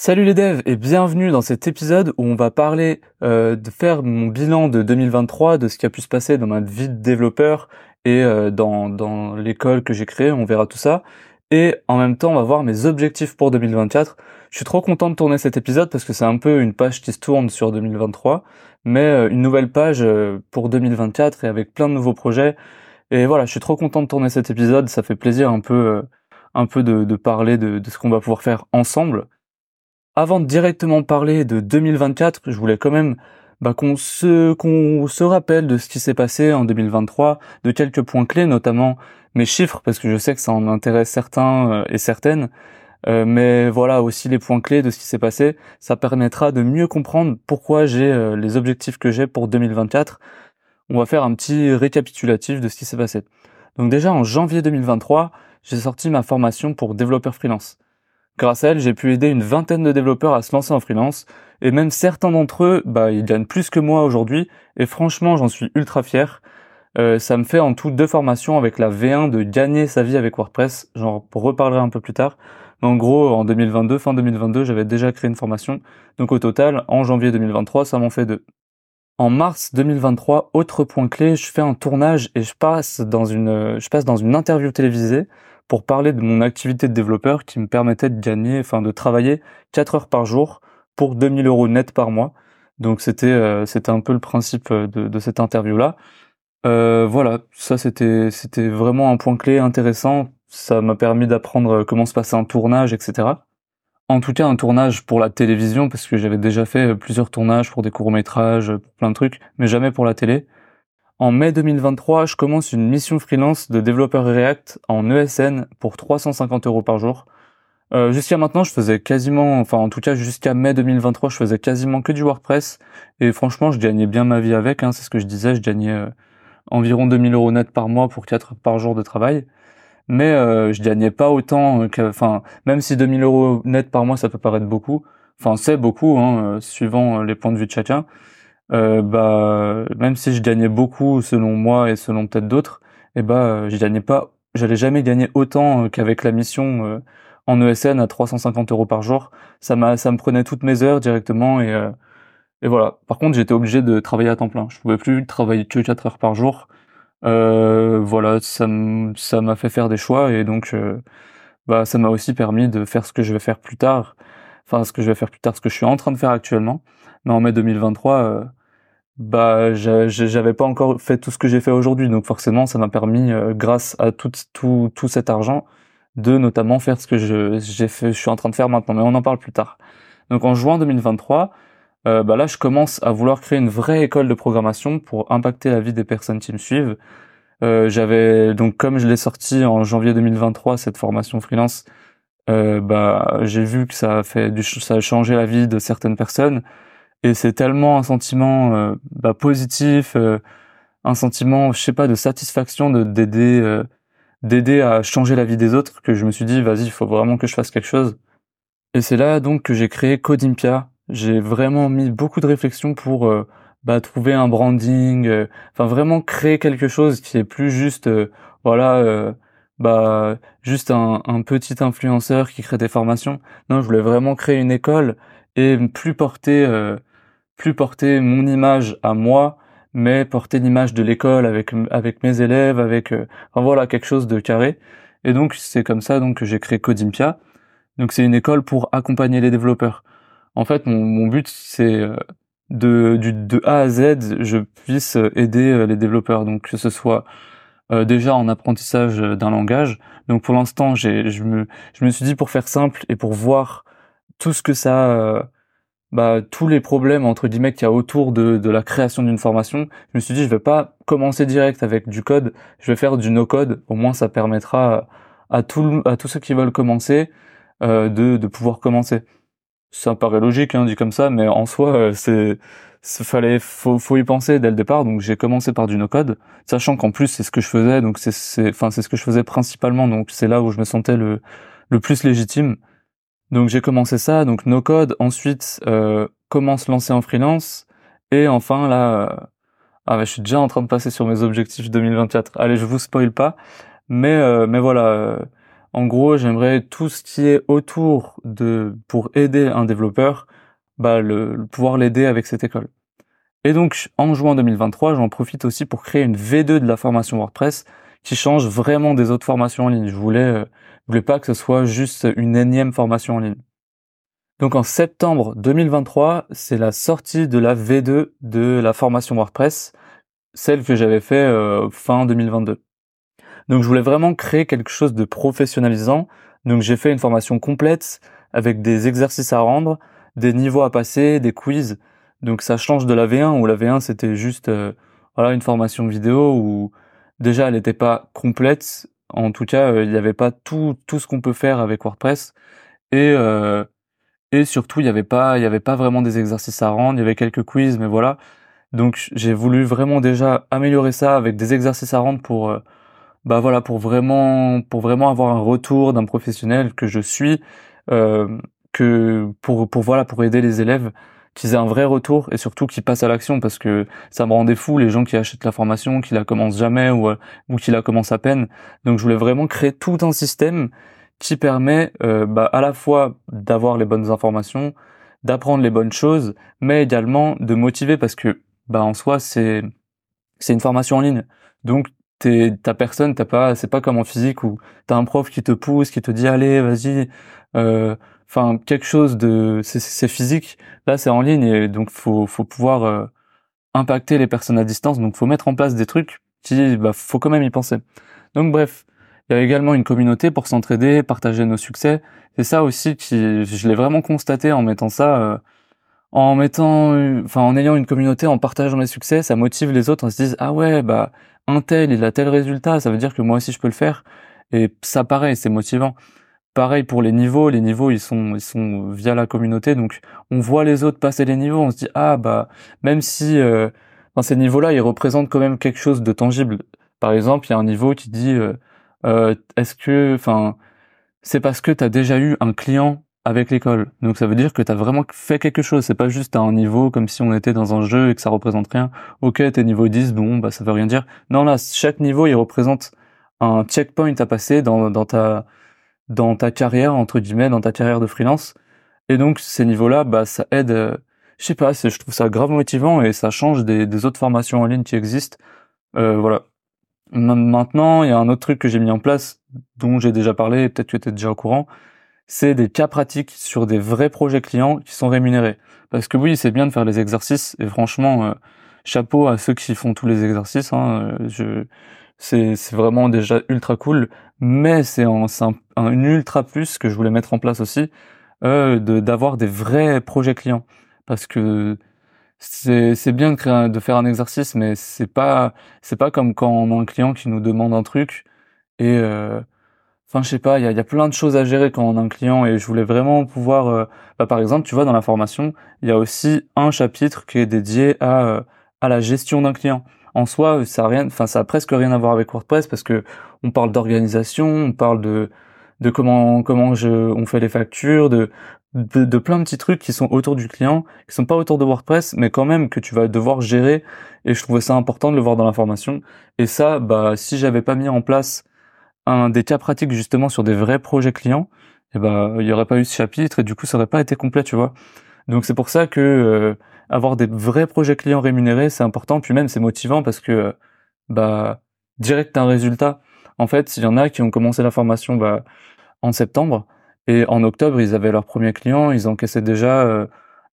Salut les devs et bienvenue dans cet épisode où on va parler euh, de faire mon bilan de 2023, de ce qui a pu se passer dans ma vie de développeur et euh, dans, dans l'école que j'ai créée, on verra tout ça. Et en même temps, on va voir mes objectifs pour 2024. Je suis trop content de tourner cet épisode parce que c'est un peu une page qui se tourne sur 2023, mais euh, une nouvelle page pour 2024 et avec plein de nouveaux projets. Et voilà, je suis trop content de tourner cet épisode. Ça fait plaisir un peu, un peu de, de parler de, de ce qu'on va pouvoir faire ensemble avant de directement parler de 2024, je voulais quand même bah, qu'on se qu'on se rappelle de ce qui s'est passé en 2023, de quelques points clés, notamment mes chiffres, parce que je sais que ça en intéresse certains euh, et certaines. Euh, mais voilà aussi les points clés de ce qui s'est passé. Ça permettra de mieux comprendre pourquoi j'ai euh, les objectifs que j'ai pour 2024. On va faire un petit récapitulatif de ce qui s'est passé. Donc déjà en janvier 2023, j'ai sorti ma formation pour développeur freelance. Grâce à elle, j'ai pu aider une vingtaine de développeurs à se lancer en freelance, et même certains d'entre eux, bah, ils gagnent plus que moi aujourd'hui, et franchement, j'en suis ultra fier. Euh, ça me fait en tout deux formations avec la V1 de gagner sa vie avec WordPress. J'en reparlerai un peu plus tard. Mais en gros, en 2022, fin 2022, j'avais déjà créé une formation. Donc au total, en janvier 2023, ça m'en fait deux. En mars 2023, autre point clé, je fais un tournage et je passe dans une, je passe dans une interview télévisée pour parler de mon activité de développeur qui me permettait de gagner, enfin de travailler 4 heures par jour pour 2000 euros net par mois. Donc c'était euh, c'était un peu le principe euh, de, de cette interview là. Euh, voilà, ça c'était c'était vraiment un point clé intéressant. Ça m'a permis d'apprendre comment se passait un tournage, etc. En tout cas, un tournage pour la télévision parce que j'avais déjà fait plusieurs tournages pour des courts métrages, pour plein de trucs, mais jamais pour la télé. En mai 2023, je commence une mission freelance de développeur React en ESN pour 350 euros par jour. Euh, jusqu'à maintenant, je faisais quasiment, enfin en tout cas jusqu'à mai 2023, je faisais quasiment que du WordPress et franchement, je gagnais bien ma vie avec. Hein, c'est ce que je disais, je gagnais euh, environ 2000 euros net par mois pour 4 heures par jour de travail. Mais euh, je gagnais pas autant, que, enfin même si 2000 euros net par mois, ça peut paraître beaucoup. Enfin c'est beaucoup, hein, suivant les points de vue de chacun euh, bah même si je gagnais beaucoup selon moi et selon peut-être d'autres, et eh bah je gagnais pas, j'allais jamais gagner autant euh, qu'avec la mission euh, en ESN à 350 euros par jour. Ça m'a, ça me prenait toutes mes heures directement et euh, et voilà. Par contre, j'étais obligé de travailler à temps plein. Je pouvais plus travailler que 4 heures par jour. voilà, ça ça m'a fait faire des choix et donc bah ça m'a aussi permis de faire ce que je vais faire plus tard. Enfin, ce que je vais faire plus tard, ce que je suis en train de faire actuellement. Mais en mai 2023 bah j'avais pas encore fait tout ce que j'ai fait aujourd'hui donc forcément ça m'a permis euh, grâce à tout, tout tout cet argent de notamment faire ce que je fait je suis en train de faire maintenant mais on en parle plus tard. Donc en juin 2023 euh, bah là je commence à vouloir créer une vraie école de programmation pour impacter la vie des personnes qui me suivent. Euh, j'avais donc comme je l'ai sorti en janvier 2023 cette formation freelance euh, bah j'ai vu que ça a fait du ça a changé la vie de certaines personnes et c'est tellement un sentiment euh, bah, positif, euh, un sentiment, je sais pas, de satisfaction de d'aider, euh, d'aider à changer la vie des autres que je me suis dit, vas-y, il faut vraiment que je fasse quelque chose. Et c'est là donc que j'ai créé Codimpia. J'ai vraiment mis beaucoup de réflexion pour bah, trouver un branding, enfin vraiment créer quelque chose qui est plus juste, voilà, bah juste un, un petit influenceur qui crée des formations. Non, je voulais vraiment créer une école et plus porter plus porter mon image à moi, mais porter l'image de l'école avec avec mes élèves, avec euh, enfin voilà quelque chose de carré. Et donc c'est comme ça donc que j'ai créé Codimpia. Donc c'est une école pour accompagner les développeurs. En fait, mon, mon but c'est euh, de du de A à Z, je puisse aider euh, les développeurs. Donc que ce soit déjà en apprentissage d'un langage. Donc pour l'instant, j'ai je me je me suis dit pour faire simple et pour voir tout ce que ça bah, tous les problèmes entre guillemets qu'il y a autour de, de la création d'une formation, je me suis dit je vais pas commencer direct avec du code, je vais faire du no code. Au moins ça permettra à, tout, à tous ceux qui veulent commencer euh, de, de pouvoir commencer. Ça paraît logique hein, dit comme ça, mais en soi euh, c'est fallait faut, faut y penser dès le départ. Donc j'ai commencé par du no code, sachant qu'en plus c'est ce que je faisais, donc c'est enfin c'est ce que je faisais principalement, donc c'est là où je me sentais le le plus légitime. Donc j'ai commencé ça, donc no code, ensuite euh, comment se lancer en freelance, et enfin là, euh, ah bah, je suis déjà en train de passer sur mes objectifs 2024. Allez, je vous spoil pas, mais euh, mais voilà, euh, en gros j'aimerais tout ce qui est autour de pour aider un développeur, bah le, pouvoir l'aider avec cette école. Et donc en juin 2023, j'en profite aussi pour créer une V2 de la formation WordPress qui change vraiment des autres formations en ligne. Je voulais, euh, voulais pas que ce soit juste une énième formation en ligne. Donc en septembre 2023, c'est la sortie de la V2 de la formation WordPress, celle que j'avais fait euh, fin 2022. Donc je voulais vraiment créer quelque chose de professionnalisant. Donc j'ai fait une formation complète avec des exercices à rendre, des niveaux à passer, des quiz. Donc ça change de la V1 où la V1 c'était juste euh, voilà une formation vidéo où déjà elle n'était pas complète. En tout cas, euh, il n'y avait pas tout tout ce qu'on peut faire avec WordPress et euh, et surtout il n'y avait pas il avait pas vraiment des exercices à rendre. Il y avait quelques quiz, mais voilà. Donc j'ai voulu vraiment déjà améliorer ça avec des exercices à rendre pour euh, bah voilà pour vraiment pour vraiment avoir un retour d'un professionnel que je suis euh, que pour pour voilà pour aider les élèves qu'ils aient un vrai retour et surtout qu'ils passent à l'action parce que ça me rendait fou les gens qui achètent la formation, qui la commencent jamais ou, ou qui la commencent à peine. Donc je voulais vraiment créer tout un système qui permet euh, bah, à la fois d'avoir les bonnes informations, d'apprendre les bonnes choses, mais également de motiver parce que bah en soi c'est c'est une formation en ligne. Donc t'es ta personne, t'as pas c'est pas comme en physique où t'as un prof qui te pousse, qui te dit allez vas-y euh, enfin quelque chose de c'est physique. Là c'est en ligne et donc faut faut pouvoir euh, impacter les personnes à distance. Donc faut mettre en place des trucs qui bah faut quand même y penser. Donc bref il y a également une communauté pour s'entraider partager nos succès. C'est ça aussi qui je l'ai vraiment constaté en mettant ça euh, en mettant enfin en ayant une communauté en partageant les succès ça motive les autres. On se disent ah ouais bah un tel il a tel résultat ça veut dire que moi aussi je peux le faire. Et ça pareil c'est motivant Pareil pour les niveaux, les niveaux ils sont ils sont via la communauté, donc on voit les autres passer les niveaux, on se dit ah bah même si euh, dans ces niveaux-là ils représentent quand même quelque chose de tangible. Par exemple, il y a un niveau qui dit euh, euh, est-ce que enfin c'est parce que tu as déjà eu un client avec l'école. Donc ça veut dire que tu as vraiment fait quelque chose, c'est pas juste à un niveau comme si on était dans un jeu et que ça représente rien. OK, t'es niveau 10, bon bah ça veut rien dire. Non là, chaque niveau il représente un checkpoint à passer dans dans ta dans ta carrière entre guillemets, dans ta carrière de freelance. Et donc ces niveaux-là, bah ça aide. Euh, je sais pas, je trouve ça grave motivant et ça change des, autres formations en ligne qui existent. Euh, voilà. Maintenant, il y a un autre truc que j'ai mis en place, dont j'ai déjà parlé, peut-être tu es déjà au courant, c'est des cas pratiques sur des vrais projets clients qui sont rémunérés. Parce que oui, c'est bien de faire les exercices, et franchement, euh, chapeau à ceux qui font tous les exercices. Hein, euh, je, c'est vraiment déjà ultra cool mais c'est un, un, ultra plus que je voulais mettre en place aussi euh, de d'avoir des vrais projets clients. Parce que c'est bien de créer de faire un exercice mais c'est pas pas comme quand on a un client qui nous demande un truc et euh, enfin je sais pas il y a, y a plein de choses à gérer quand on a un client et je voulais vraiment pouvoir euh, bah, par exemple tu vois dans la formation il y a aussi un chapitre qui est dédié à euh, à la gestion d'un client en soi, ça a rien, enfin, ça a presque rien à voir avec WordPress parce que on parle d'organisation, on parle de, de comment, comment je, on fait les factures, de, de, plein de petits trucs qui sont autour du client, qui sont pas autour de WordPress, mais quand même que tu vas devoir gérer. Et je trouvais ça important de le voir dans la formation. Et ça, bah, si j'avais pas mis en place un des cas pratiques justement sur des vrais projets clients, eh bah, il y aurait pas eu ce chapitre et du coup, ça aurait pas été complet, tu vois. Donc c'est pour ça que euh, avoir des vrais projets clients rémunérés, c'est important. Puis même, c'est motivant parce que, bah, direct, t'as un résultat. En fait, il y en a qui ont commencé la formation, bah, en septembre. Et en octobre, ils avaient leur premier client, ils encaissaient déjà, euh,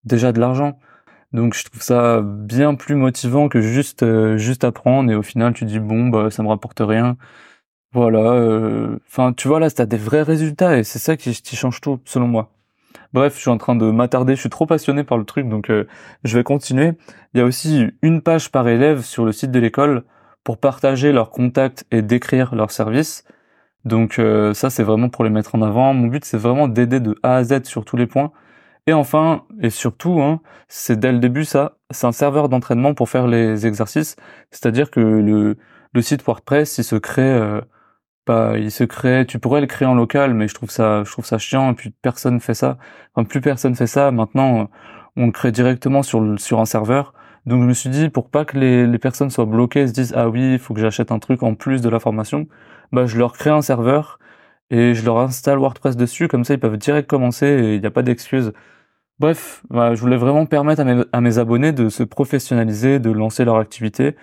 déjà de l'argent. Donc, je trouve ça bien plus motivant que juste, euh, juste apprendre. Et au final, tu dis, bon, bah, ça me rapporte rien. Voilà. Euh, enfin, tu vois, là, t'as des vrais résultats et c'est ça qui, qui change tout, selon moi. Bref, je suis en train de m'attarder, je suis trop passionné par le truc, donc euh, je vais continuer. Il y a aussi une page par élève sur le site de l'école pour partager leurs contacts et décrire leurs services. Donc euh, ça, c'est vraiment pour les mettre en avant. Mon but, c'est vraiment d'aider de A à Z sur tous les points. Et enfin, et surtout, hein, c'est dès le début ça, c'est un serveur d'entraînement pour faire les exercices. C'est-à-dire que le, le site WordPress, il se crée, euh, bah, il se crée. Tu pourrais le créer en local, mais je trouve ça, je trouve ça chiant. Et puis personne fait ça. Enfin, plus personne fait ça. Maintenant, on le crée directement sur le, sur un serveur. Donc je me suis dit pour pas que les, les personnes soient bloquées, se disent ah oui, il faut que j'achète un truc en plus de la formation, bah je leur crée un serveur et je leur installe WordPress dessus, comme ça ils peuvent direct commencer et il n'y a pas d'excuses. Bref, bah, je voulais vraiment permettre à mes, à mes abonnés de se professionnaliser, de lancer leur activité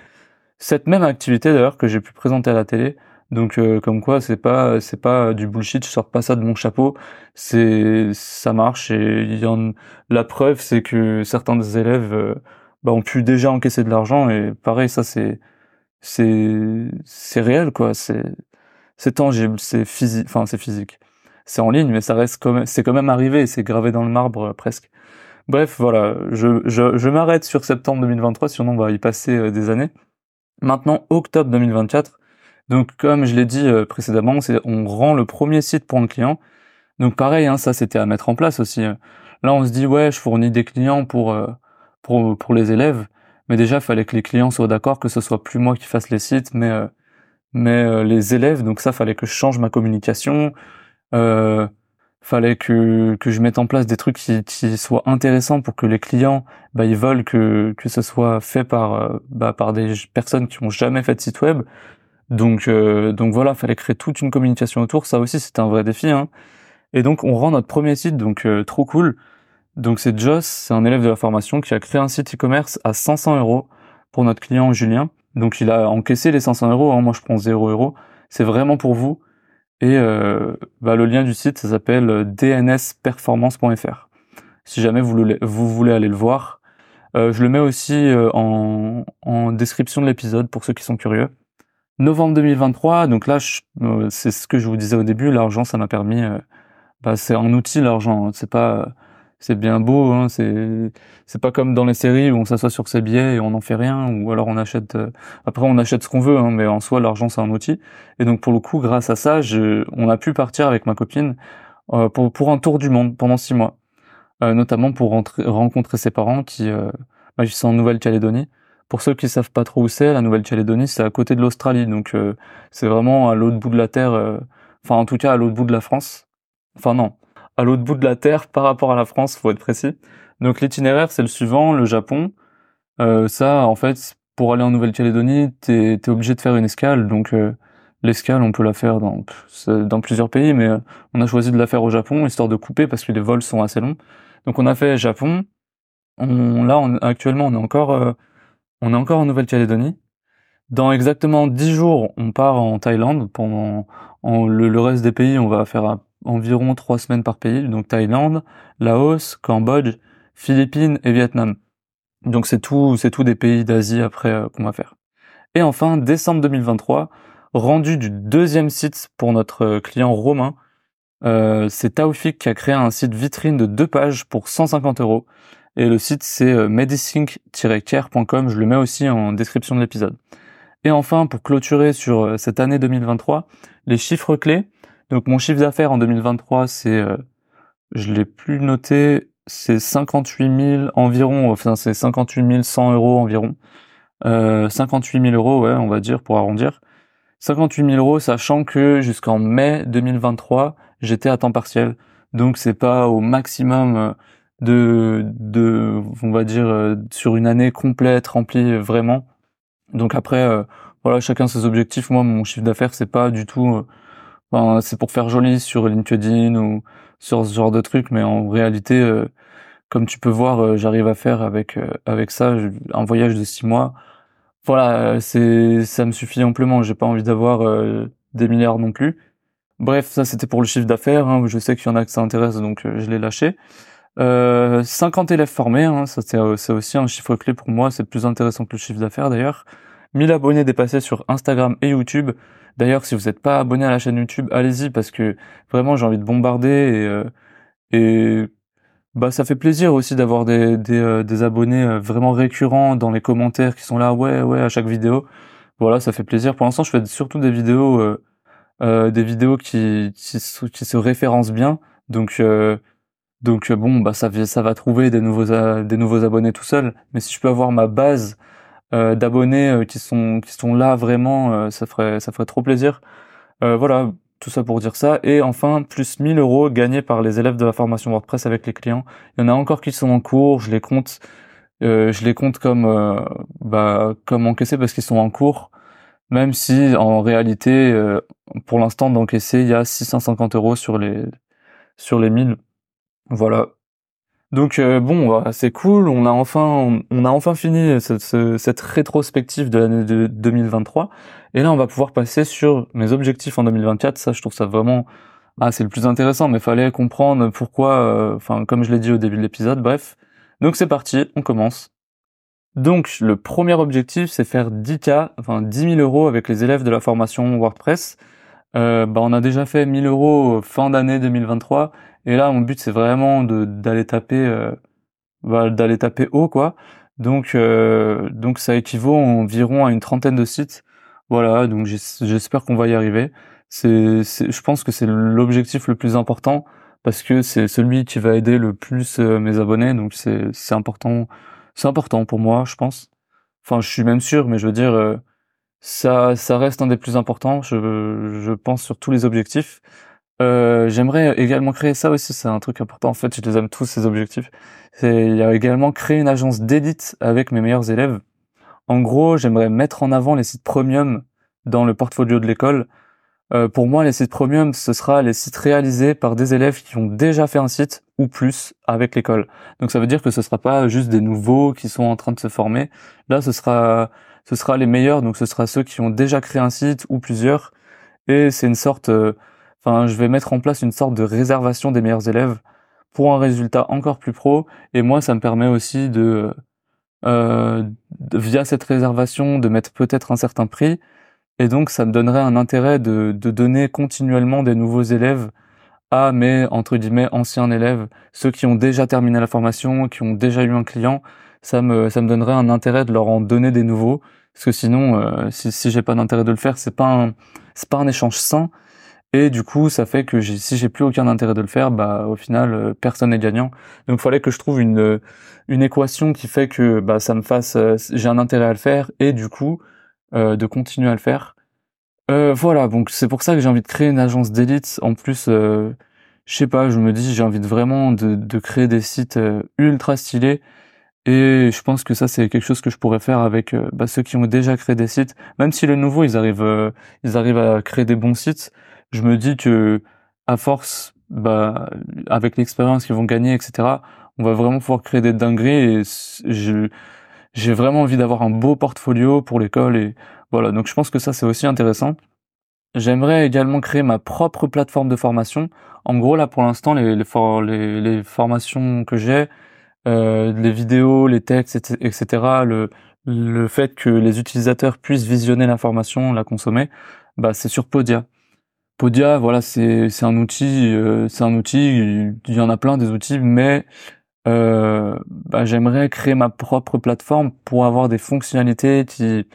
cette même activité d'ailleurs que j'ai pu présenter à la télé. Donc euh, comme quoi c'est pas c'est pas du bullshit, je sors pas ça de mon chapeau, c'est ça marche et il y en la preuve c'est que certains des élèves euh, bah, ont pu déjà encaisser de l'argent et pareil ça c'est c'est c'est réel quoi, c'est c'est tangible, c'est physique, enfin c'est physique. C'est en ligne mais ça reste quand c'est quand même arrivé, c'est gravé dans le marbre euh, presque. Bref, voilà, je je, je m'arrête sur septembre 2023 sinon on va y passer des années maintenant octobre 2024. Donc comme je l'ai dit euh, précédemment, on rend le premier site pour un client. Donc pareil, hein, ça c'était à mettre en place aussi. Là on se dit ouais, je fournis des clients pour euh, pour pour les élèves, mais déjà fallait que les clients soient d'accord que ce soit plus moi qui fasse les sites, mais euh, mais les élèves. Donc ça fallait que je change ma communication. Euh, fallait que, que je mette en place des trucs qui, qui soient intéressants pour que les clients bah, ils veulent que, que ce soit fait par, bah, par des personnes qui ont jamais fait de site web. Donc, euh, donc voilà, fallait créer toute une communication autour. Ça aussi, c'était un vrai défi. Hein. Et donc, on rend notre premier site, donc euh, trop cool. Donc c'est Joss, c'est un élève de la formation qui a créé un site e-commerce à 500 euros pour notre client Julien. Donc il a encaissé les 500 euros. Hein. Moi, je prends 0 euros. C'est vraiment pour vous. Et euh, bah, le lien du site, ça s'appelle dnsperformance.fr. Si jamais vous, vous, voulez aller le voir, euh, je le mets aussi euh, en, description de l'épisode pour ceux qui sont curieux. Novembre 2023, donc là, c'est ce que je vous disais au début, l'argent, ça m'a permis. bah, c'est un outil, l'argent. Hein. c'est pas c'est bien beau, hein, c'est c'est pas comme dans les séries où on s'assoit sur ses billets et on n'en fait rien, ou alors on achète. Euh, après, on achète ce qu'on veut, hein, mais en soi, l'argent c'est un outil. Et donc pour le coup, grâce à ça, je, on a pu partir avec ma copine euh, pour pour un tour du monde pendant six mois, euh, notamment pour rentrer, rencontrer ses parents qui euh, bah, sont en Nouvelle-Calédonie. Pour ceux qui savent pas trop où c'est, la Nouvelle-Calédonie, c'est à côté de l'Australie, donc euh, c'est vraiment à l'autre bout de la terre. Enfin, en tout cas, à l'autre bout de la France. Enfin non, à l'autre bout de la Terre par rapport à la France, faut être précis. Donc l'itinéraire, c'est le suivant, le Japon. Euh, ça, en fait, pour aller en Nouvelle-Calédonie, t'es es obligé de faire une escale. Donc euh, l'escale, on peut la faire dans, plusieurs pays, mais euh, on a choisi de la faire au Japon, histoire de couper parce que les vols sont assez longs. Donc on a fait Japon. On, là, actuellement, on est encore, euh, on est encore en Nouvelle-Calédonie. Dans exactement dix jours, on part en Thaïlande. Pendant en, le, reste des pays, on va faire environ trois semaines par pays, donc Thaïlande, Laos, Cambodge, Philippines et Vietnam. Donc c'est tout, c'est tout des pays d'Asie après euh, qu'on va faire. Et enfin, décembre 2023, rendu du deuxième site pour notre euh, client romain. Euh, c'est Taufik qui a créé un site vitrine de deux pages pour 150 euros. Et le site c'est euh, medicink-care.com. Je le mets aussi en description de l'épisode. Et enfin, pour clôturer sur cette année 2023, les chiffres clés. Donc mon chiffre d'affaires en 2023, c'est, euh, je l'ai plus noté, c'est 58 000 environ, enfin c'est 58 100 euros environ. Euh, 58 000 euros, ouais, on va dire pour arrondir. 58 000 euros, sachant que jusqu'en mai 2023, j'étais à temps partiel. Donc c'est pas au maximum euh, de, de, on va dire, euh, sur une année complète remplie vraiment. Donc après, euh, voilà, chacun ses objectifs. Moi, mon chiffre d'affaires, c'est pas du tout c'est pour faire joli sur LinkedIn ou sur ce genre de trucs, mais en réalité, euh, comme tu peux voir, euh, j'arrive à faire avec euh, avec ça un voyage de six mois. Voilà, c'est ça me suffit amplement. J'ai pas envie d'avoir des milliards non plus. Bref, ça c'était pour le chiffre d'affaires. Hein, je sais qu'il y en a que ça intéresse, donc je l'ai lâché. 50 élèves formés, hein, ça c'est aussi un chiffre clé pour moi. C'est plus intéressant que le chiffre d'affaires d'ailleurs. 1000 abonnés dépassés sur Instagram et YouTube. D'ailleurs, si vous n'êtes pas abonné à la chaîne YouTube, allez-y parce que vraiment j'ai envie de bombarder et, euh, et bah ça fait plaisir aussi d'avoir des des, des abonnés vraiment récurrents dans les commentaires qui sont là ouais ouais à chaque vidéo. Voilà, ça fait plaisir. Pour l'instant, je fais surtout des vidéos euh, des vidéos qui, qui, qui se référencent bien. Donc donc bon, bah ça, ça va trouver des nouveaux abonnés tout seul. Mais si je peux avoir ma base euh, d'abonnés euh, qui sont là vraiment, euh, ça ferait trop plaisir. voilà, tout ça pour dire ça. Et enfin, plus 1000 euros gagnés par les élèves de la formation WordPress avec les clients. Il y en a encore qui sont en cours. Je les compte, je les comme bah comme encaissés parce qu'ils sont en cours. Même si en réalité, pour l'instant d'encaisser, il y a 650 euros sur les sur les 1000. Voilà. Donc euh, bon, bah, c'est cool. On a enfin, on a enfin fini cette, rétrospective de l'année de 2023. Et là, on va pouvoir passer sur mes objectifs en 2024. Ça, je trouve ça vraiment, ah, c'est le plus intéressant. Mais fallait comprendre pourquoi. Euh, enfin, comme je l'ai dit au début de l'épisode. Bref. Donc c'est parti, on commence. Donc le premier objectif, c'est faire 10K, enfin 10 000 euros avec les élèves de la formation WordPress. Euh, bah, on a déjà fait 1000 euros fin d'année 2023 et là, mon but, c'est vraiment d'aller taper, euh, bah, d'aller taper haut, quoi. Donc, euh, donc ça équivaut environ à une trentaine de sites. Voilà, donc j'espère qu'on va y arriver. C'est, je pense que c'est l'objectif le plus important parce que c'est celui qui va aider le plus euh, mes abonnés. Donc c'est, c'est important, c'est important pour moi, je pense. Enfin, je suis même sûr, mais je veux dire, euh, ça, ça reste un des plus importants. Je, je pense sur tous les objectifs. Euh, j'aimerais également créer ça aussi, c'est un truc important. En fait, je les aime tous ces objectifs. C'est il y a également créer une agence d'élite avec mes meilleurs élèves. En gros, j'aimerais mettre en avant les sites premium dans le portfolio de l'école. Euh, pour moi, les sites premium, ce sera les sites réalisés par des élèves qui ont déjà fait un site ou plus avec l'école. Donc ça veut dire que ce sera pas juste des nouveaux qui sont en train de se former. Là, ce sera ce sera les meilleurs. Donc ce sera ceux qui ont déjà créé un site ou plusieurs. Et c'est une sorte euh, Enfin, je vais mettre en place une sorte de réservation des meilleurs élèves pour un résultat encore plus pro. Et moi, ça me permet aussi de, euh, via cette réservation, de mettre peut-être un certain prix. Et donc, ça me donnerait un intérêt de, de donner continuellement des nouveaux élèves à mes, entre guillemets, anciens élèves, ceux qui ont déjà terminé la formation, qui ont déjà eu un client. Ça me, ça me donnerait un intérêt de leur en donner des nouveaux. Parce que sinon, euh, si, si j'ai pas d'intérêt de le faire, c'est pas un, c'est pas un échange sain. Et du coup, ça fait que si j'ai plus aucun intérêt de le faire, bah au final, euh, personne n'est gagnant. Donc, il fallait que je trouve une euh, une équation qui fait que bah ça me fasse, euh, j'ai un intérêt à le faire et du coup de continuer à le faire. voilà, donc c'est pour ça que j'ai envie de créer une agence d'élite. En plus, je sais pas, je me dis j'ai envie de vraiment de, de créer des sites ultra stylés. Et je pense que ça c'est quelque chose que je pourrais faire avec bah, ceux qui ont déjà créé des sites, même si le nouveau ils arrivent, ils arrivent à créer des bons sites je me dis que à force, bah, avec l'expérience qu'ils vont gagner, etc., on va vraiment pouvoir créer des dingueries et je, j'ai vraiment envie d'avoir un beau portfolio pour l'école et voilà. Donc je pense que ça c'est aussi intéressant. J'aimerais également créer ma propre plateforme de formation. En gros là pour l'instant les, les, les, formations que j'ai, euh, les vidéos, les textes, etc. Le, le fait que les utilisateurs puissent visionner l'information, la consommer, bah c'est sur Podia. Podia, voilà, c'est c'est un outil, euh, c'est un outil. Il y en a plein des outils, mais euh, bah, j'aimerais créer ma propre plateforme pour avoir des fonctionnalités qui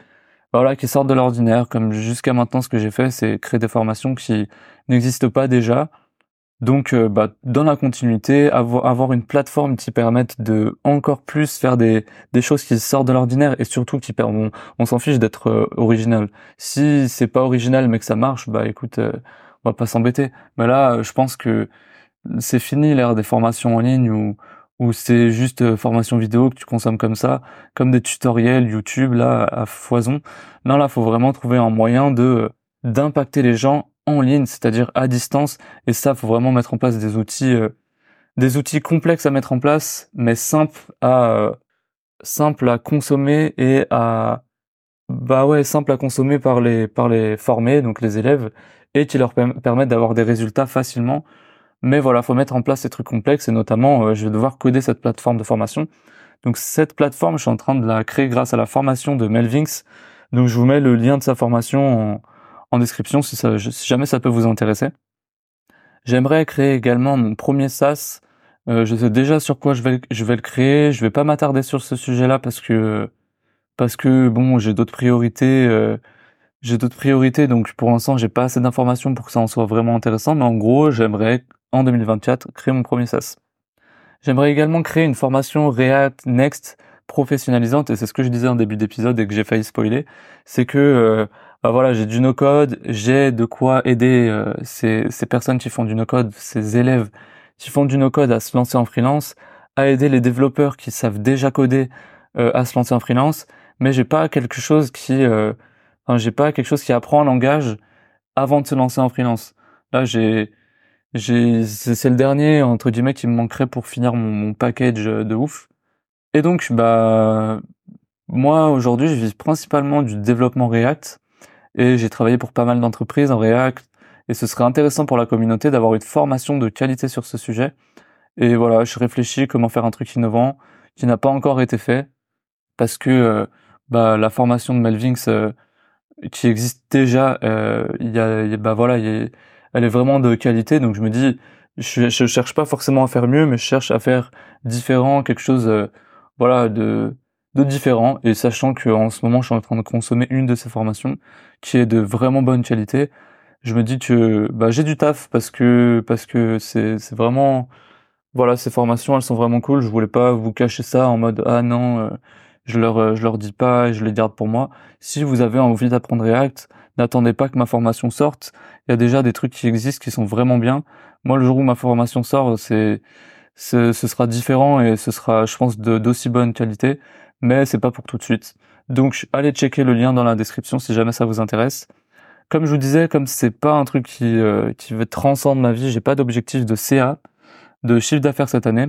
voilà qui sortent de l'ordinaire. Comme jusqu'à maintenant, ce que j'ai fait, c'est créer des formations qui n'existent pas déjà donc, euh, bah, dans la continuité, avoir, avoir une plateforme qui permette de encore plus faire des, des choses qui sortent de l'ordinaire et surtout qui permettent, on, s'en fiche d'être euh, original. Si c'est pas original mais que ça marche, bah écoute, euh, on va pas s'embêter. Mais là, je pense que c'est fini l'ère des formations en ligne où, où c'est juste formation vidéo que tu consommes comme ça, comme des tutoriels YouTube là à foison. Non, là, faut vraiment trouver un moyen de d'impacter les gens en ligne, c'est-à-dire à distance. Et ça, faut vraiment mettre en place des outils, euh, des outils complexes à mettre en place, mais simples à euh, simples à consommer et à bah ouais, simple à consommer par les par les formés, donc les élèves, et qui leur permettent d'avoir des résultats facilement. Mais voilà, faut mettre en place ces trucs complexes et notamment, euh, je vais devoir coder cette plateforme de formation. Donc cette plateforme, je suis en train de la créer grâce à la formation de Melvinx. Donc je vous mets le lien de sa formation en, en description si, ça, si jamais ça peut vous intéresser. J'aimerais créer également mon premier SaaS Euh, je sais déjà sur quoi je vais je vais le créer. Je vais pas m'attarder sur ce sujet-là parce que parce que bon, j'ai d'autres priorités. Euh, j'ai d'autres priorités, donc pour l'instant, j'ai pas assez d'informations pour que ça en soit vraiment intéressant. Mais en gros, j'aimerais en 2024 créer mon premier SaaS. J'aimerais également créer une formation React Next professionnalisante, et c'est ce que je disais en début d'épisode et que j'ai failli spoiler, c'est que euh, bah voilà, j'ai du no-code, j'ai de quoi aider euh, ces, ces personnes qui font du no-code, ces élèves qui font du no-code à se lancer en freelance, à aider les développeurs qui savent déjà coder euh, à se lancer en freelance, mais j'ai pas quelque chose qui, enfin, j'ai pas quelque chose qui apprend un langage avant de se lancer en freelance. Là, j'ai j'ai c'est le dernier entre guillemets qui me manquerait pour finir mon, mon package de ouf. Et donc bah moi aujourd'hui je vis principalement du développement React et j'ai travaillé pour pas mal d'entreprises en React et ce serait intéressant pour la communauté d'avoir une formation de qualité sur ce sujet. Et voilà, je réfléchis comment faire un truc innovant qui n'a pas encore été fait parce que euh, bah la formation de Melvinx euh, qui existe déjà, euh, y a, bah voilà, elle est vraiment de qualité. Donc je me dis, je, je cherche pas forcément à faire mieux, mais je cherche à faire différent, quelque chose, euh, voilà, de de différent. Et sachant que en ce moment, je suis en train de consommer une de ces formations qui est de vraiment bonne qualité, je me dis que bah j'ai du taf parce que parce que c'est c'est vraiment voilà ces formations elles sont vraiment cool je voulais pas vous cacher ça en mode ah non euh, je leur euh, je leur dis pas je les garde pour moi si vous avez envie d'apprendre React n'attendez pas que ma formation sorte il y a déjà des trucs qui existent qui sont vraiment bien. Moi, le jour où ma formation sort, c'est, ce sera différent et ce sera, je pense, d'aussi bonne qualité, mais c'est pas pour tout de suite. Donc, allez checker le lien dans la description si jamais ça vous intéresse. Comme je vous disais, comme c'est pas un truc qui, euh, qui ma vie, j'ai pas d'objectif de CA, de chiffre d'affaires cette année.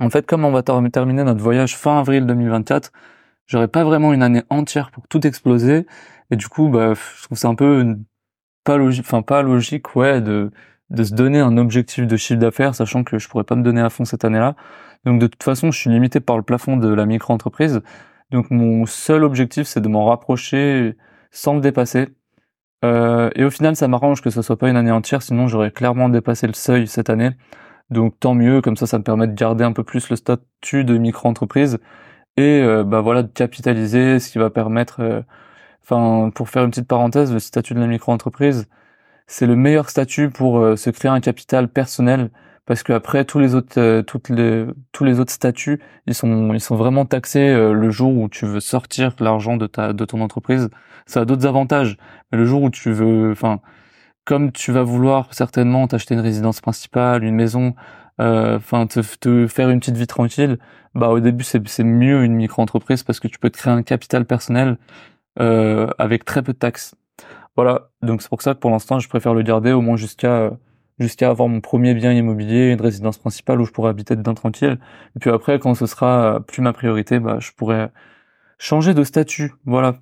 En fait, comme on va terminer notre voyage fin avril 2024, j'aurai pas vraiment une année entière pour tout exploser. Et du coup, bah, je trouve c'est un peu pas logique, enfin pas logique, ouais, de de se donner un objectif de chiffre d'affaires, sachant que je pourrais pas me donner à fond cette année-là. Donc de toute façon, je suis limité par le plafond de la micro-entreprise. Donc mon seul objectif, c'est de m'en rapprocher sans le dépasser. Euh, et au final, ça m'arrange que ce soit pas une année entière, sinon j'aurais clairement dépassé le seuil cette année. Donc tant mieux, comme ça, ça me permet de garder un peu plus le statut de micro-entreprise et euh, bah voilà de capitaliser, ce qui va permettre euh, Enfin, pour faire une petite parenthèse, le statut de la micro-entreprise, c'est le meilleur statut pour se créer un capital personnel parce que après tous les autres euh, toutes les tous les autres statuts, ils sont ils sont vraiment taxés euh, le jour où tu veux sortir l'argent de ta de ton entreprise. Ça a d'autres avantages, mais le jour où tu veux enfin comme tu vas vouloir certainement t'acheter une résidence principale, une maison, enfin te, te, faire une petite vie tranquille, bah au début c'est c'est mieux une micro-entreprise parce que tu peux te créer un capital personnel euh, avec très peu de taxes. Voilà, donc c'est pour ça que pour l'instant je préfère le garder au moins jusqu'à jusqu'à avoir mon premier bien immobilier, une résidence principale où je pourrais habiter dedans tranquille. Et puis après, quand ce sera plus ma priorité, bah je pourrais changer de statut. Voilà.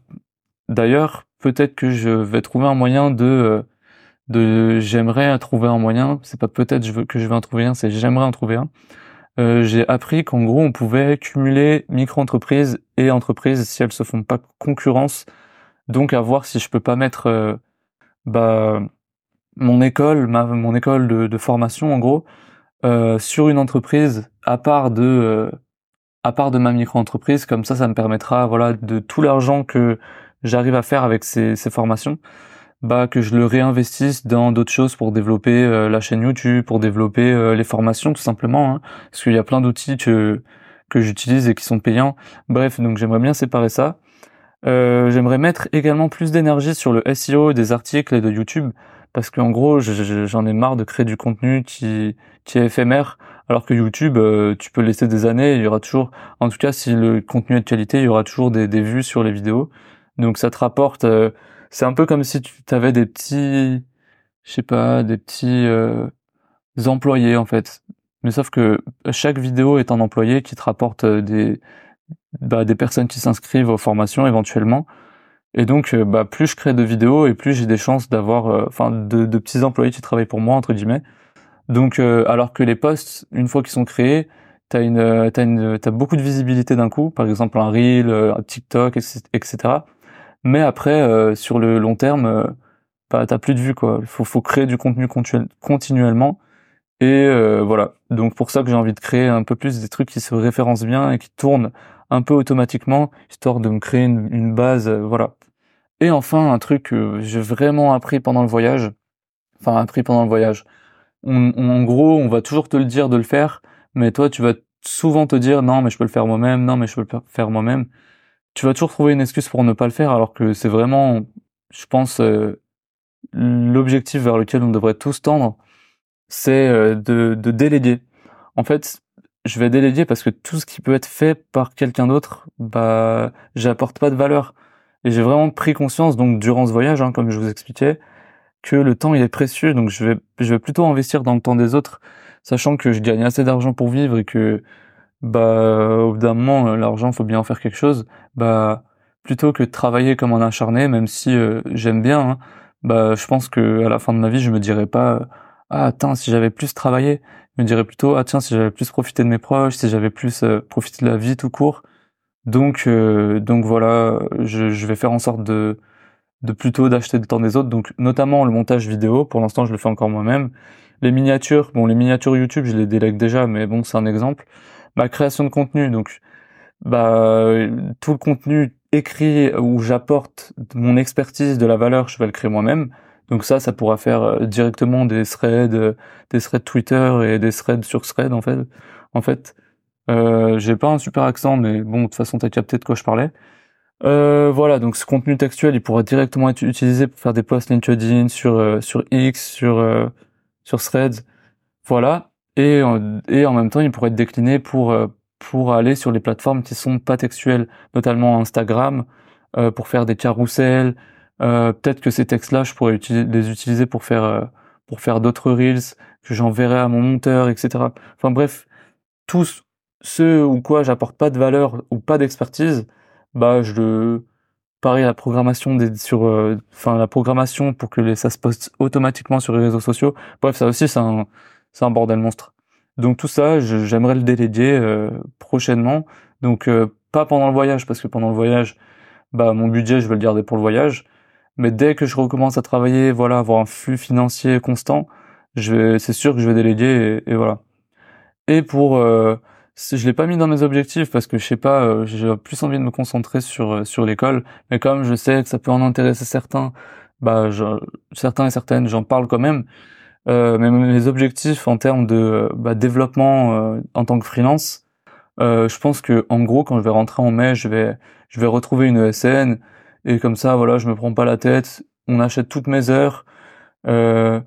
D'ailleurs, peut-être que je vais trouver un moyen de de j'aimerais trouver un moyen. C'est pas peut-être que je vais en trouver un, c'est j'aimerais en trouver un euh, j'ai appris qu'en gros on pouvait cumuler micro-entreprise et entreprise si elles se font pas concurrence. Donc à voir si je peux pas mettre euh, bah, mon école, ma, mon école de, de formation en gros, euh, sur une entreprise à part de euh, à part de ma micro-entreprise. Comme ça, ça me permettra voilà de tout l'argent que j'arrive à faire avec ces, ces formations bah que je le réinvestisse dans d'autres choses pour développer euh, la chaîne YouTube, pour développer euh, les formations tout simplement, hein, parce qu'il y a plein d'outils que que j'utilise et qui sont payants. Bref, donc j'aimerais bien séparer ça. Euh, j'aimerais mettre également plus d'énergie sur le SEO des articles et de YouTube, parce qu'en gros, j'en ai marre de créer du contenu qui est éphémère, alors que YouTube, tu peux laisser des années, il y aura toujours, en tout cas si le contenu est de qualité, il y aura toujours des, vues sur les vidéos. Donc ça te rapporte c'est un peu comme si tu avais des petits, je sais pas, des petits euh, employés en fait. Mais sauf que chaque vidéo est un employé qui te rapporte euh, des bah, des personnes qui s'inscrivent aux formations éventuellement. Et donc, euh, bah, plus je crée de vidéos et plus j'ai des chances d'avoir, enfin, de, de, petits employés qui travaillent pour moi entre guillemets. Donc, alors que les posts, une fois qu'ils sont créés, t'as une, t'as une, t'as beaucoup de visibilité d'un coup. Par exemple, un reel, un TikTok, etc. Mais après, euh, sur le long terme, euh, bah, t'as plus de vues quoi. Faut, faut créer du contenu continuellement. Et euh, voilà. Donc pour ça que j'ai envie de créer un peu plus des trucs qui se référencent bien et qui tournent un peu automatiquement, histoire de me créer une, base, euh, voilà. Et enfin, un truc que j'ai vraiment appris pendant le voyage, enfin appris pendant le voyage. en gros, on va toujours te le dire de le faire, mais toi, tu vas souvent te dire non, mais je peux le faire moi-même, non, mais je peux le faire moi-même. Tu vas toujours trouver une excuse pour ne pas le faire, alors que c'est vraiment, je pense, euh, l'objectif vers lequel on devrait tous tendre, c'est euh, de, de déléguer. En fait, je vais déléguer parce que tout ce qui peut être fait par quelqu'un d'autre, bah, j'apporte pas de valeur. Et j'ai vraiment pris conscience, donc durant ce voyage, hein, comme je vous expliquais, que le temps il est précieux, donc je vais, je vais plutôt investir dans le temps des autres, sachant que je gagne assez d'argent pour vivre et que, bah, au bout d'un moment, euh, l'argent, faut bien en faire quelque chose. Bah, plutôt que de travailler comme un acharné, même si euh, j'aime bien, hein, bah, je pense que à la fin de ma vie, je me dirais pas, ah, attends, si j'avais plus travaillé, je me dirais plutôt, ah tiens, si j'avais plus profité de mes proches, si j'avais plus euh, profité de la vie tout court. Donc, euh, donc voilà, je, je, vais faire en sorte de, de plutôt d'acheter le temps des autres. Donc, notamment le montage vidéo. Pour l'instant, je le fais encore moi-même. Les miniatures, bon, les miniatures YouTube, je les délègue déjà, mais bon, c'est un exemple. Ma création de contenu, donc, bah, tout le contenu écrit où j'apporte mon expertise, de la valeur, je vais le créer moi-même. Donc ça, ça pourra faire euh, directement des threads, euh, des threads Twitter et des threads sur thread en fait. En fait, euh, j'ai pas un super accent, mais bon, de toute façon, t'as capté de quoi je parlais. Euh, voilà, donc ce contenu textuel, il pourra directement être utilisé pour faire des posts LinkedIn sur sur X, sur sur Threads, voilà. Et et en même temps, il pourrait être décliné pour pour aller sur les plateformes qui sont pas textuelles, notamment Instagram, pour faire des carousels, euh, peut-être que ces textes-là, je pourrais les utiliser pour faire euh, pour faire d'autres reels que j'enverrai à mon monteur, etc. Enfin bref, tous ceux ou quoi j'apporte pas de valeur ou pas d'expertise, bah je le pareil la programmation des sur euh, enfin la programmation pour que ça se poste automatiquement sur les réseaux sociaux. Bref, ça aussi c'est un c'est un bordel monstre. Donc tout ça, j'aimerais le déléguer prochainement. Donc pas pendant le voyage parce que pendant le voyage, bah mon budget je vais le garder pour le voyage mais dès que je recommence à travailler, voilà, avoir un flux financier constant, je vais, c'est sûr que je vais déléguer et, voilà. Et pour, euh, je l'ai pas mis dans mes objectifs parce que je sais pas, euh, j'ai plus envie de me concentrer sur euh, sur l'école, mais comme je sais que ça peut en intéresser certains, bah, je, certains et certaines, j'en parle quand même. Euh, mais mes objectifs en termes de bah, développement euh, en tant que freelance, euh, je pense que en gros, quand je vais rentrer en mai, je vais je vais retrouver une ESN et comme ça voilà je me prends pas la tête. On achète toutes mes heures. Euh,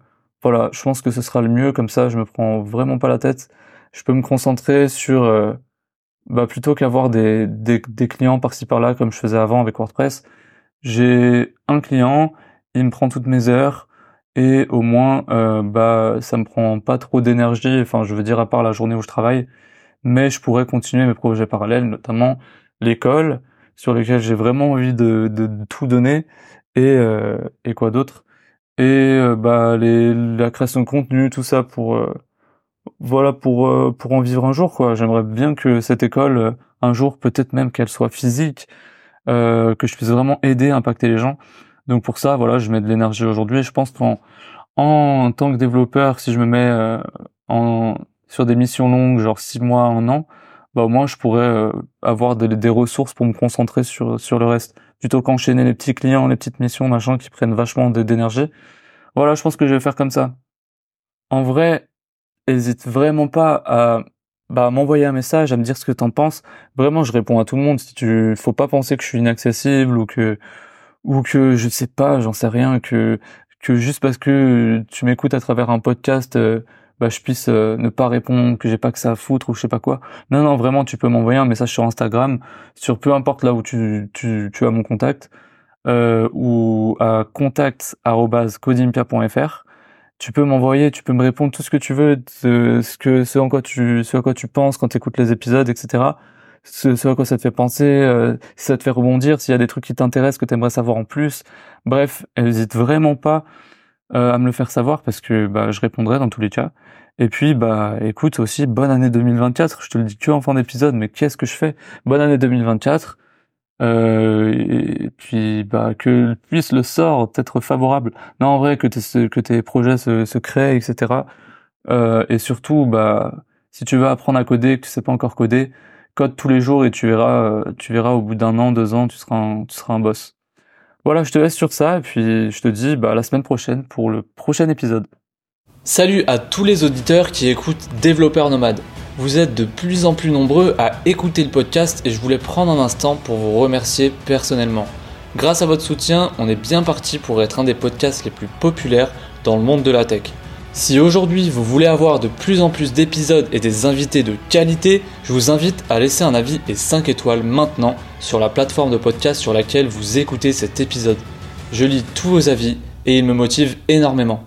voilà je pense que ce sera le mieux. Comme ça je me prends vraiment pas la tête. Je peux me concentrer sur euh, bah plutôt qu'avoir des, des, clients par-ci par-là comme je faisais avant avec WordPress j'ai un client il me prend toutes mes heures et au moins euh, bah ça me prend pas trop d'énergie. Enfin je veux dire à part la journée où je travaille. Mais je pourrais continuer mes projets parallèles notamment l'école sur lesquels j'ai vraiment envie de, de, tout donner et, euh, et quoi d'autre. Et euh, bah les la création de contenu tout ça pour euh, voilà pour pour en vivre un jour quoi. J'aimerais bien que cette école un jour peut-être même qu'elle soit physique que je puisse vraiment aider impacter les gens. Donc pour ça voilà je mets de l'énergie aujourd'hui. Je pense qu'en en tant que développeur si je me mets en sur des missions longues genre six mois un an bah au moins je pourrais euh, avoir des, ressources pour me concentrer sur sur le reste plutôt qu'enchaîner les petits clients, les petites missions, machin qui prennent vachement d'énergie. Voilà, je pense que je vais faire comme ça. En vrai, hésite vraiment pas à bah, m'envoyer un message, à me dire ce que t'en penses. Vraiment, je réponds à tout le monde. Si tu, faut pas penser que je suis inaccessible ou que ou que je sais pas, j'en sais rien, que que juste parce que tu m'écoutes à travers un podcast, euh, bah, je puisse euh, ne pas répondre, que j'ai pas que ça à foutre ou je sais pas quoi. Non, non, vraiment, tu peux m'envoyer un message sur Instagram, sur peu importe là où tu, tu, tu as mon contact, euh, ou à contact@codimpia.fr. Tu peux m'envoyer, tu peux me répondre tout ce que tu veux, ce que ce en quoi tu ce à quoi tu penses quand tu écoutes les épisodes, etc. Ce, ce à quoi ça te fait penser, euh, si ça te fait rebondir, s'il y a des trucs qui t'intéressent que tu aimerais savoir en plus. Bref, n'hésite vraiment pas euh, à me le faire savoir parce que bah, je répondrai dans tous les cas. Et puis bah écoute aussi bonne année 2024. Je te le dis que en fin d'épisode, mais qu'est-ce que je fais? Bonne année 2024. Euh, et puis bah que puisse le sort être favorable. Non en vrai que tes projets se, se créent etc. Euh, et surtout, bah, si tu veux apprendre à coder, que tu sais pas encore coder, code tous les jours et tu verras, euh, tu verras au bout d'un an, deux ans, tu seras un, tu seras un boss. Voilà, je te laisse sur ça et puis je te dis bah, à la semaine prochaine pour le prochain épisode. Salut à tous les auditeurs qui écoutent Développeurs Nomades. Vous êtes de plus en plus nombreux à écouter le podcast et je voulais prendre un instant pour vous remercier personnellement. Grâce à votre soutien, on est bien parti pour être un des podcasts les plus populaires dans le monde de la tech. Si aujourd'hui vous voulez avoir de plus en plus d'épisodes et des invités de qualité, je vous invite à laisser un avis et 5 étoiles maintenant sur la plateforme de podcast sur laquelle vous écoutez cet épisode. Je lis tous vos avis et ils me motivent énormément.